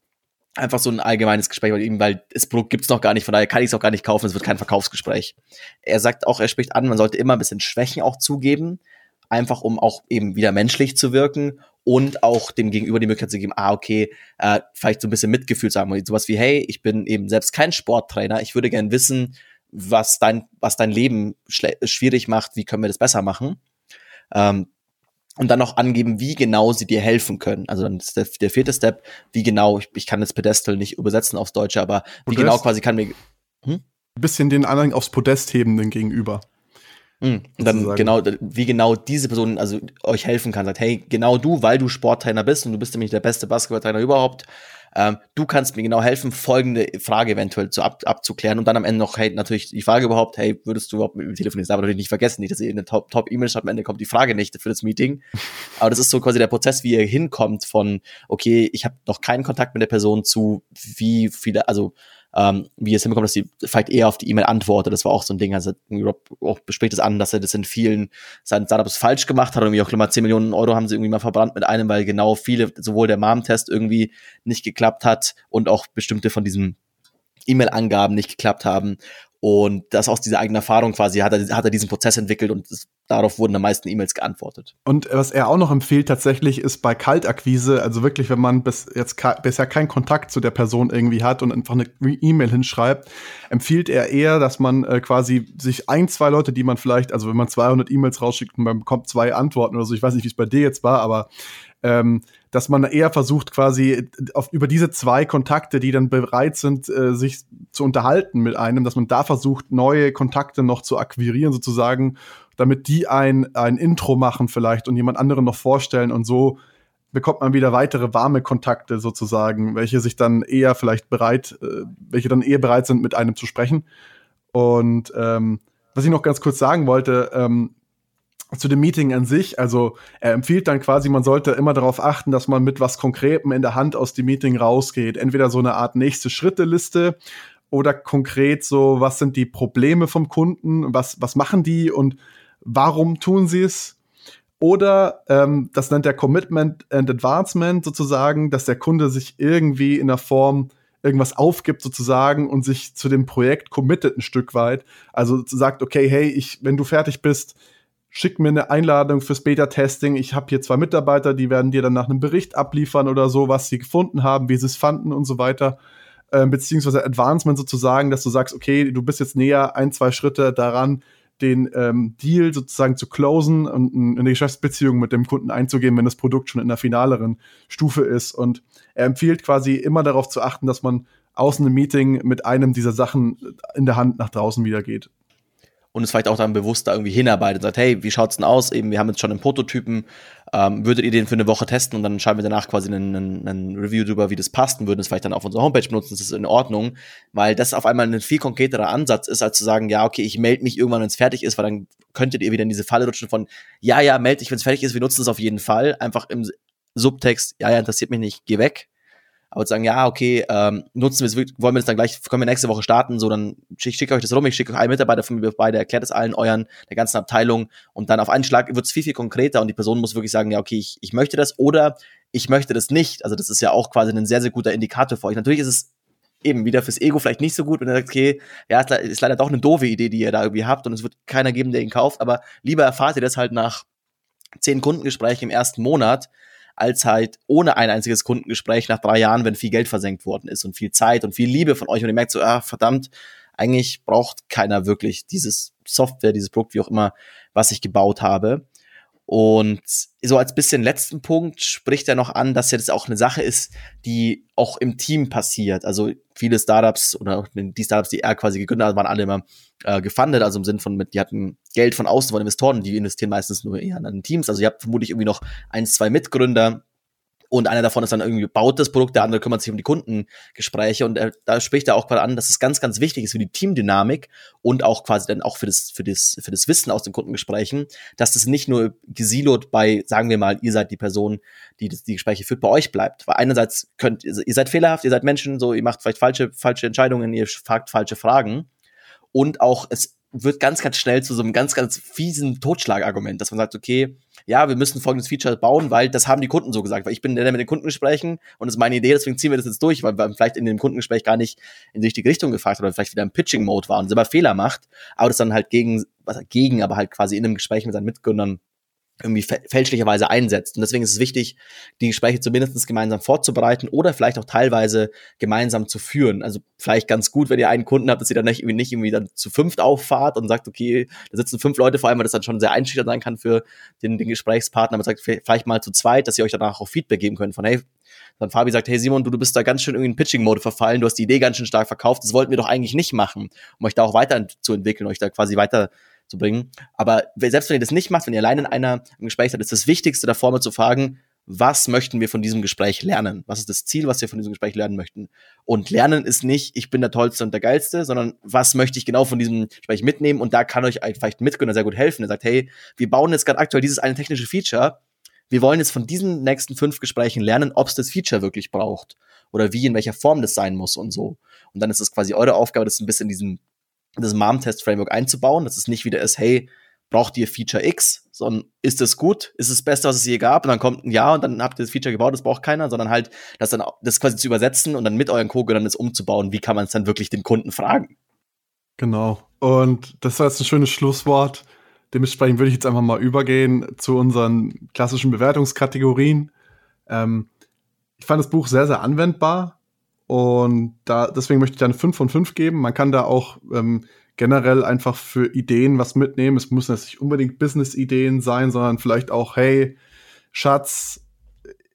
Speaker 1: einfach so ein allgemeines Gespräch mit ihm, weil das Produkt gibt's noch gar nicht, von daher kann ich es auch gar nicht kaufen, es wird kein Verkaufsgespräch. Er sagt auch, er spricht an, man sollte immer ein bisschen Schwächen auch zugeben, einfach um auch eben wieder menschlich zu wirken und auch dem Gegenüber die Möglichkeit zu geben, ah, okay, äh, vielleicht so ein bisschen Mitgefühl zu haben. Sowas wie, hey, ich bin eben selbst kein Sporttrainer, ich würde gern wissen, was dein, was dein Leben schwierig macht, wie können wir das besser machen. Ähm, und dann noch angeben, wie genau sie dir helfen können. Also dann ist der, der vierte Step, wie genau, ich, ich kann das Pedestal nicht übersetzen aufs Deutsche, aber wie Podest. genau quasi kann mir.
Speaker 2: Hm? Ein bisschen den anderen aufs Podest hebenden gegenüber.
Speaker 1: Mhm. Und dann genau, wie genau diese Person also euch helfen kann, sagt, hey, genau du, weil du Sporttrainer bist und du bist nämlich der beste Basketballtrainer überhaupt, ähm, du kannst mir genau helfen, folgende Frage eventuell zu ab, abzuklären und dann am Ende noch, hey, natürlich die Frage überhaupt, hey, würdest du überhaupt mit mir telefonieren? Darf natürlich nicht vergessen, nicht, dass ihr eine Top-E-Mail schreibt, am Ende kommt die Frage nicht für das Meeting. [laughs] Aber das ist so quasi der Prozess, wie ihr hinkommt von, okay, ich habe noch keinen Kontakt mit der Person zu, wie viele, also ähm, wie es hinbekommt, dass sie vielleicht eher auf die E-Mail antwortet. Das war auch so ein Ding. Also Rob auch bespricht es an, dass er das in vielen seinen Startups falsch gemacht hat. Und irgendwie auch mal 10 Millionen Euro haben sie irgendwie mal verbrannt mit einem, weil genau viele, sowohl der Mom-Test irgendwie nicht geklappt hat und auch bestimmte von diesen E-Mail-Angaben nicht geklappt haben. Und das aus dieser eigenen Erfahrung quasi hat er, hat er diesen Prozess entwickelt und darauf wurden am meisten E-Mails geantwortet.
Speaker 2: Und was er auch noch empfiehlt tatsächlich ist bei Kaltakquise, also wirklich, wenn man bis jetzt bisher keinen Kontakt zu der Person irgendwie hat und einfach eine E-Mail hinschreibt, empfiehlt er eher, dass man äh, quasi sich ein, zwei Leute, die man vielleicht, also wenn man 200 E-Mails rausschickt und man bekommt zwei Antworten oder so, ich weiß nicht, wie es bei dir jetzt war, aber ähm, dass man eher versucht, quasi auf, über diese zwei Kontakte, die dann bereit sind, äh, sich zu unterhalten mit einem, dass man da versucht, neue Kontakte noch zu akquirieren, sozusagen, damit die ein, ein Intro machen vielleicht und jemand anderen noch vorstellen und so bekommt man wieder weitere warme Kontakte sozusagen, welche sich dann eher vielleicht bereit, äh, welche dann eher bereit sind, mit einem zu sprechen. Und ähm, was ich noch ganz kurz sagen wollte, ähm, zu dem Meeting an sich. Also er empfiehlt dann quasi, man sollte immer darauf achten, dass man mit was Konkretem in der Hand aus dem Meeting rausgeht. Entweder so eine Art nächste Schritte-Liste oder konkret so, was sind die Probleme vom Kunden, was, was machen die und warum tun sie es? Oder ähm, das nennt er Commitment and Advancement sozusagen, dass der Kunde sich irgendwie in der Form irgendwas aufgibt sozusagen und sich zu dem Projekt committet ein Stück weit. Also sagt, okay, hey, ich, wenn du fertig bist, schick mir eine Einladung fürs Beta-Testing. Ich habe hier zwei Mitarbeiter, die werden dir dann nach einem Bericht abliefern oder so, was sie gefunden haben, wie sie es fanden und so weiter. Ähm, beziehungsweise Advancement sozusagen, dass du sagst, okay, du bist jetzt näher ein, zwei Schritte daran, den ähm, Deal sozusagen zu closen und eine Geschäftsbeziehung mit dem Kunden einzugehen, wenn das Produkt schon in der finaleren Stufe ist. Und er empfiehlt quasi immer darauf zu achten, dass man außen im Meeting mit einem dieser Sachen in der Hand nach draußen wieder geht
Speaker 1: und es vielleicht auch dann bewusst da irgendwie hinarbeitet und sagt, hey, wie schaut's denn aus? Eben, wir haben jetzt schon einen Prototypen, ähm, würdet ihr den für eine Woche testen und dann schreiben wir danach quasi einen, einen, einen Review darüber, wie das passt und würden es vielleicht dann auf unserer Homepage benutzen, das ist in Ordnung, weil das auf einmal ein viel konkreterer Ansatz ist, als zu sagen, ja, okay, ich melde mich irgendwann, wenn es fertig ist, weil dann könntet ihr wieder in diese Falle rutschen von, ja, ja, melde dich, wenn es fertig ist, wir nutzen es auf jeden Fall, einfach im Subtext, ja, ja, interessiert mich nicht, geh weg aber zu sagen, ja, okay, ähm, nutzen wir es, wollen wir das dann gleich, können wir nächste Woche starten, so dann schicke schick euch das rum, ich schicke euch einen Mitarbeiter von mir beide, erklärt es allen euren, der ganzen Abteilung und dann auf einen Schlag wird es viel, viel konkreter und die Person muss wirklich sagen, ja, okay, ich, ich möchte das oder ich möchte das nicht. Also das ist ja auch quasi ein sehr, sehr guter Indikator für euch. Natürlich ist es eben wieder fürs Ego vielleicht nicht so gut, wenn ihr sagt, okay, ja, ist leider doch eine doofe Idee, die ihr da irgendwie habt und es wird keiner geben, der ihn kauft, aber lieber erfahrt ihr das halt nach zehn Kundengesprächen im ersten Monat, als halt ohne ein einziges Kundengespräch nach drei Jahren, wenn viel Geld versenkt worden ist und viel Zeit und viel Liebe von euch und ihr merkt so, ah, verdammt, eigentlich braucht keiner wirklich dieses Software, dieses Produkt, wie auch immer, was ich gebaut habe. Und so als bisschen letzten Punkt spricht er noch an, dass jetzt auch eine Sache ist, die auch im Team passiert. Also viele Startups oder die Startups, die er quasi gegründet hat, waren alle immer äh, gefundet, also im Sinn von, mit, die hatten Geld von außen von Investoren, die investieren meistens nur eher an Teams. Also ihr habt vermutlich irgendwie noch ein, zwei Mitgründer, Und einer davon ist dann irgendwie baut das Produkt, der andere kümmert sich um die Kundengespräche und er, da spricht er auch gerade an, dass es ganz, ganz wichtig ist für die Teamdynamik und auch quasi dann auch für das, für das, für das Wissen aus den Kundengesprächen, dass das nicht nur gesilot bei, sagen wir mal, ihr seid die Person, die die Gespräche führt, bei euch bleibt. Weil einerseits könnt, ihr seid fehlerhaft, ihr seid Menschen, so, ihr macht vielleicht falsche, falsche Entscheidungen, ihr fragt falsche Fragen und auch es wird ganz, ganz schnell zu so einem ganz, ganz fiesen Totschlagargument, dass man sagt, okay, ja, wir müssen folgendes Feature bauen, weil das haben die Kunden so gesagt, weil ich bin der mit den Kundengesprächen und das ist meine Idee, deswegen ziehen wir das jetzt durch, weil wir vielleicht in dem Kundengespräch gar nicht in die richtige Richtung gefragt oder vielleicht wieder im Pitching-Mode war und selber Fehler macht, aber das dann halt gegen, was gegen, aber halt quasi in einem Gespräch mit seinen Mitgründern irgendwie fälschlicherweise einsetzt. Und deswegen ist es wichtig, die Gespräche zumindest gemeinsam vorzubereiten oder vielleicht auch teilweise gemeinsam zu führen. Also vielleicht ganz gut, wenn ihr einen Kunden habt, dass ihr dann nicht irgendwie, nicht irgendwie dann zu fünft auffahrt und sagt, okay, da sitzen fünf Leute, vor allem, weil das dann schon sehr einschüchternd sein kann für den, den Gesprächspartner, aber sagt vielleicht mal zu zweit, dass ihr euch danach auch Feedback geben könnt von, hey, dann Fabi sagt, hey Simon, du, du bist da ganz schön irgendwie in Pitching-Mode verfallen, du hast die Idee ganz schön stark verkauft, das wollten wir doch eigentlich nicht machen, um euch da auch weiterzuentwickeln, euch da quasi weiter zu bringen. Aber selbst wenn ihr das nicht macht, wenn ihr allein in einer im Gespräch seid, ist das Wichtigste davor mal zu fragen, was möchten wir von diesem Gespräch lernen? Was ist das Ziel, was wir von diesem Gespräch lernen möchten? Und lernen ist nicht, ich bin der Tollste und der Geilste, sondern was möchte ich genau von diesem Gespräch mitnehmen? Und da kann euch vielleicht ein Mitgründer sehr gut helfen. Er sagt, hey, wir bauen jetzt gerade aktuell dieses eine technische Feature. Wir wollen jetzt von diesen nächsten fünf Gesprächen lernen, ob es das Feature wirklich braucht oder wie, in welcher Form das sein muss und so. Und dann ist es quasi eure Aufgabe, das ein bisschen diesen das Mom-Test-Framework einzubauen, dass es nicht wieder ist, hey, braucht ihr Feature X, sondern ist es gut, ist es das Beste, was es je gab, und dann kommt ein Ja und dann habt ihr das Feature gebaut, das braucht keiner, sondern halt das dann das quasi zu übersetzen und dann mit euren Co-Gründern das umzubauen, wie kann man es dann wirklich den Kunden fragen.
Speaker 2: Genau. Und das war jetzt ein schönes Schlusswort. Dementsprechend würde ich jetzt einfach mal übergehen zu unseren klassischen Bewertungskategorien. Ähm, ich fand das Buch sehr, sehr anwendbar. Und da, deswegen möchte ich da eine 5 von 5 geben. Man kann da auch ähm, generell einfach für Ideen was mitnehmen. Es müssen jetzt nicht unbedingt Business-Ideen sein, sondern vielleicht auch, hey, Schatz,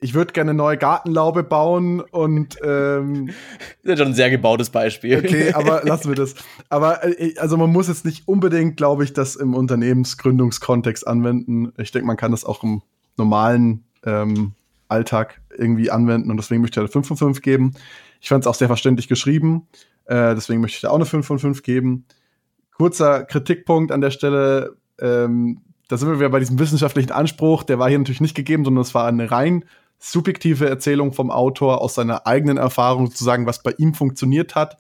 Speaker 2: ich würde gerne eine neue Gartenlaube bauen und ähm, [laughs]
Speaker 1: das ist schon ein sehr gebautes Beispiel.
Speaker 2: Okay, aber [laughs] lassen wir das. Aber äh, also man muss jetzt nicht unbedingt, glaube ich, das im Unternehmensgründungskontext anwenden. Ich denke, man kann das auch im normalen ähm, Alltag irgendwie anwenden und deswegen möchte ich da 5 von 5 geben. Ich fand es auch sehr verständlich geschrieben. Äh, deswegen möchte ich da auch eine 5 von 5 geben. Kurzer Kritikpunkt an der Stelle. Ähm, da sind wir wieder bei diesem wissenschaftlichen Anspruch. Der war hier natürlich nicht gegeben, sondern es war eine rein subjektive Erzählung vom Autor aus seiner eigenen Erfahrung, sozusagen, was bei ihm funktioniert hat.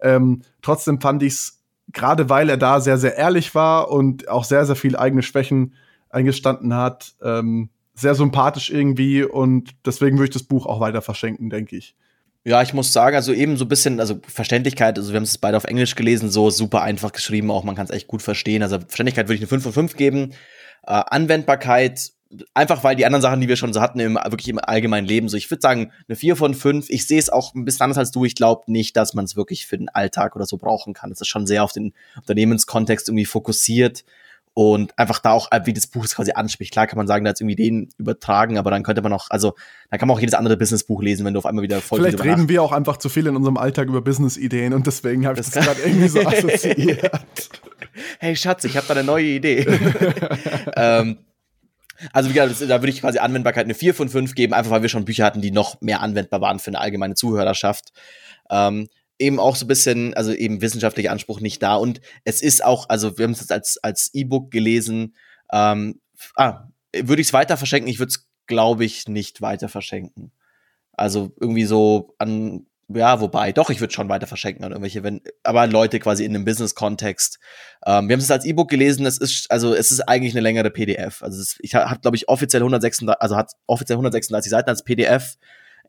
Speaker 2: Ähm, trotzdem fand ich es, gerade weil er da sehr, sehr ehrlich war und auch sehr, sehr viel eigene Schwächen eingestanden hat, ähm, sehr sympathisch irgendwie und deswegen würde ich das Buch auch weiter verschenken, denke ich.
Speaker 1: Ja, ich muss sagen, also eben so ein bisschen, also Verständlichkeit, also wir haben es beide auf Englisch gelesen, so super einfach geschrieben, auch man kann es echt gut verstehen. Also Verständlichkeit würde ich eine 5 von 5 geben. Äh, Anwendbarkeit, einfach weil die anderen Sachen, die wir schon so hatten, im, wirklich im allgemeinen Leben, so ich würde sagen, eine 4 von 5. Ich sehe es auch ein bisschen anders als du. Ich glaube nicht, dass man es wirklich für den Alltag oder so brauchen kann. Es ist schon sehr auf den Unternehmenskontext irgendwie fokussiert und einfach da auch, wie das Buch es quasi anspricht. Klar kann man sagen, da jetzt irgendwie Ideen übertragen, aber dann könnte man auch, also da kann man auch jedes andere Businessbuch lesen, wenn du auf einmal wieder
Speaker 2: voll Vielleicht reden wir auch einfach zu viel in unserem Alltag über Business-Ideen und deswegen habe ich das, das gerade irgendwie so [laughs] assoziiert.
Speaker 1: hey Schatz, ich habe da eine neue Idee. [laughs] ähm, also wie gesagt, da würde ich quasi Anwendbarkeit eine 4 von 5 geben, einfach weil wir schon Bücher hatten, die noch mehr anwendbar waren für eine allgemeine Zuhörerschaft. Ähm, eben auch so ein bisschen, also eben wissenschaftlicher Anspruch nicht da. Und es ist auch, also wir haben es jetzt als, als E-Book gelesen. Ähm, ah, würde ich es weiter verschenken? Ich würde es, glaube ich, nicht weiter verschenken. Also irgendwie so an, ja, wobei, doch, ich würde schon weiter verschenken an irgendwelche, wenn, aber an Leute quasi in einem Business-Kontext. Ähm, wir haben es als E-Book gelesen, es ist, also es ist eigentlich eine längere PDF. Also ist, ich hat, glaube ich, offiziell 136, also hat offiziell 136 Seiten als PDF.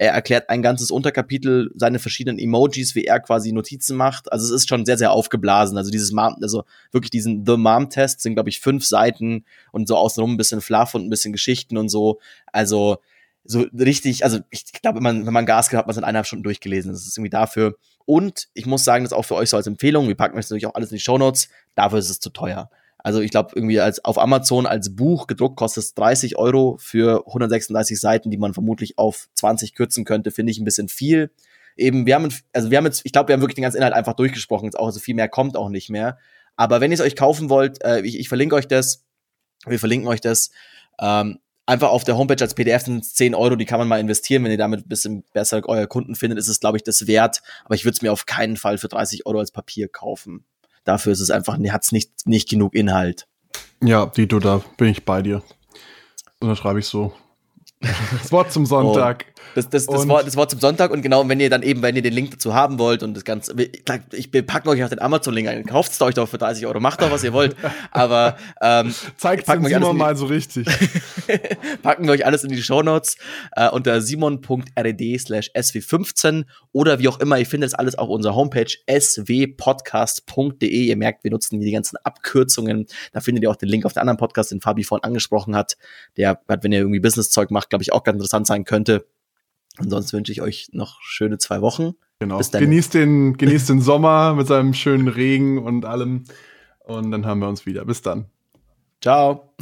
Speaker 1: Er erklärt ein ganzes Unterkapitel, seine verschiedenen Emojis, wie er quasi Notizen macht. Also es ist schon sehr, sehr aufgeblasen. Also dieses Mom, also wirklich diesen The Mom-Test sind, glaube ich, fünf Seiten und so außenrum ein bisschen Fluff und ein bisschen Geschichten und so. Also so richtig, also ich glaube, wenn man, wenn man Gas gibt, hat man es in eineinhalb Stunden durchgelesen. Das ist irgendwie dafür. Und ich muss sagen, das auch für euch so als Empfehlung. Wir packen euch natürlich auch alles in die Show Notes. Dafür ist es zu teuer. Also ich glaube, irgendwie als auf Amazon als Buch gedruckt kostet es 30 Euro für 136 Seiten, die man vermutlich auf 20 kürzen könnte, finde ich ein bisschen viel. Eben, wir haben, also wir haben jetzt, ich glaube, wir haben wirklich den ganzen Inhalt einfach durchgesprochen, jetzt auch, also viel mehr kommt auch nicht mehr. Aber wenn ihr es euch kaufen wollt, äh, ich, ich verlinke euch das, wir verlinken euch das. Ähm, einfach auf der Homepage als PDF sind es 10 Euro, die kann man mal investieren. Wenn ihr damit ein bisschen besser euer Kunden findet, ist es, glaube ich, das wert. Aber ich würde es mir auf keinen Fall für 30 Euro als Papier kaufen. Dafür ist es einfach, hat es nicht, nicht genug Inhalt.
Speaker 2: Ja, Dito, da bin ich bei dir. Unterschreibe ich so. Das Wort zum Sonntag.
Speaker 1: Oh, das, das, das, Wort, das Wort zum Sonntag und genau, wenn ihr dann eben, wenn ihr den Link dazu haben wollt und das Ganze, ich packe euch auch den Amazon-Link ein, kauft es euch doch für 30 Euro, macht doch, was ihr wollt, aber ähm,
Speaker 2: zeigt es Simon mal so richtig. [laughs]
Speaker 1: packen wir euch alles in die Shownotes äh, unter simon.red slash sw15 oder wie auch immer, ihr findet es alles auf unserer Homepage swpodcast.de. Ihr merkt, wir nutzen hier die ganzen Abkürzungen, da findet ihr auch den Link auf den anderen Podcast, den Fabi vorhin angesprochen hat, der, wenn ihr irgendwie Business-Zeug macht, glaube ich, auch ganz interessant sein könnte. Ansonsten wünsche ich euch noch schöne zwei Wochen.
Speaker 2: Genau. Genießt den, [laughs] genießt den Sommer mit seinem schönen Regen und allem. Und dann haben wir uns wieder. Bis dann.
Speaker 1: Ciao.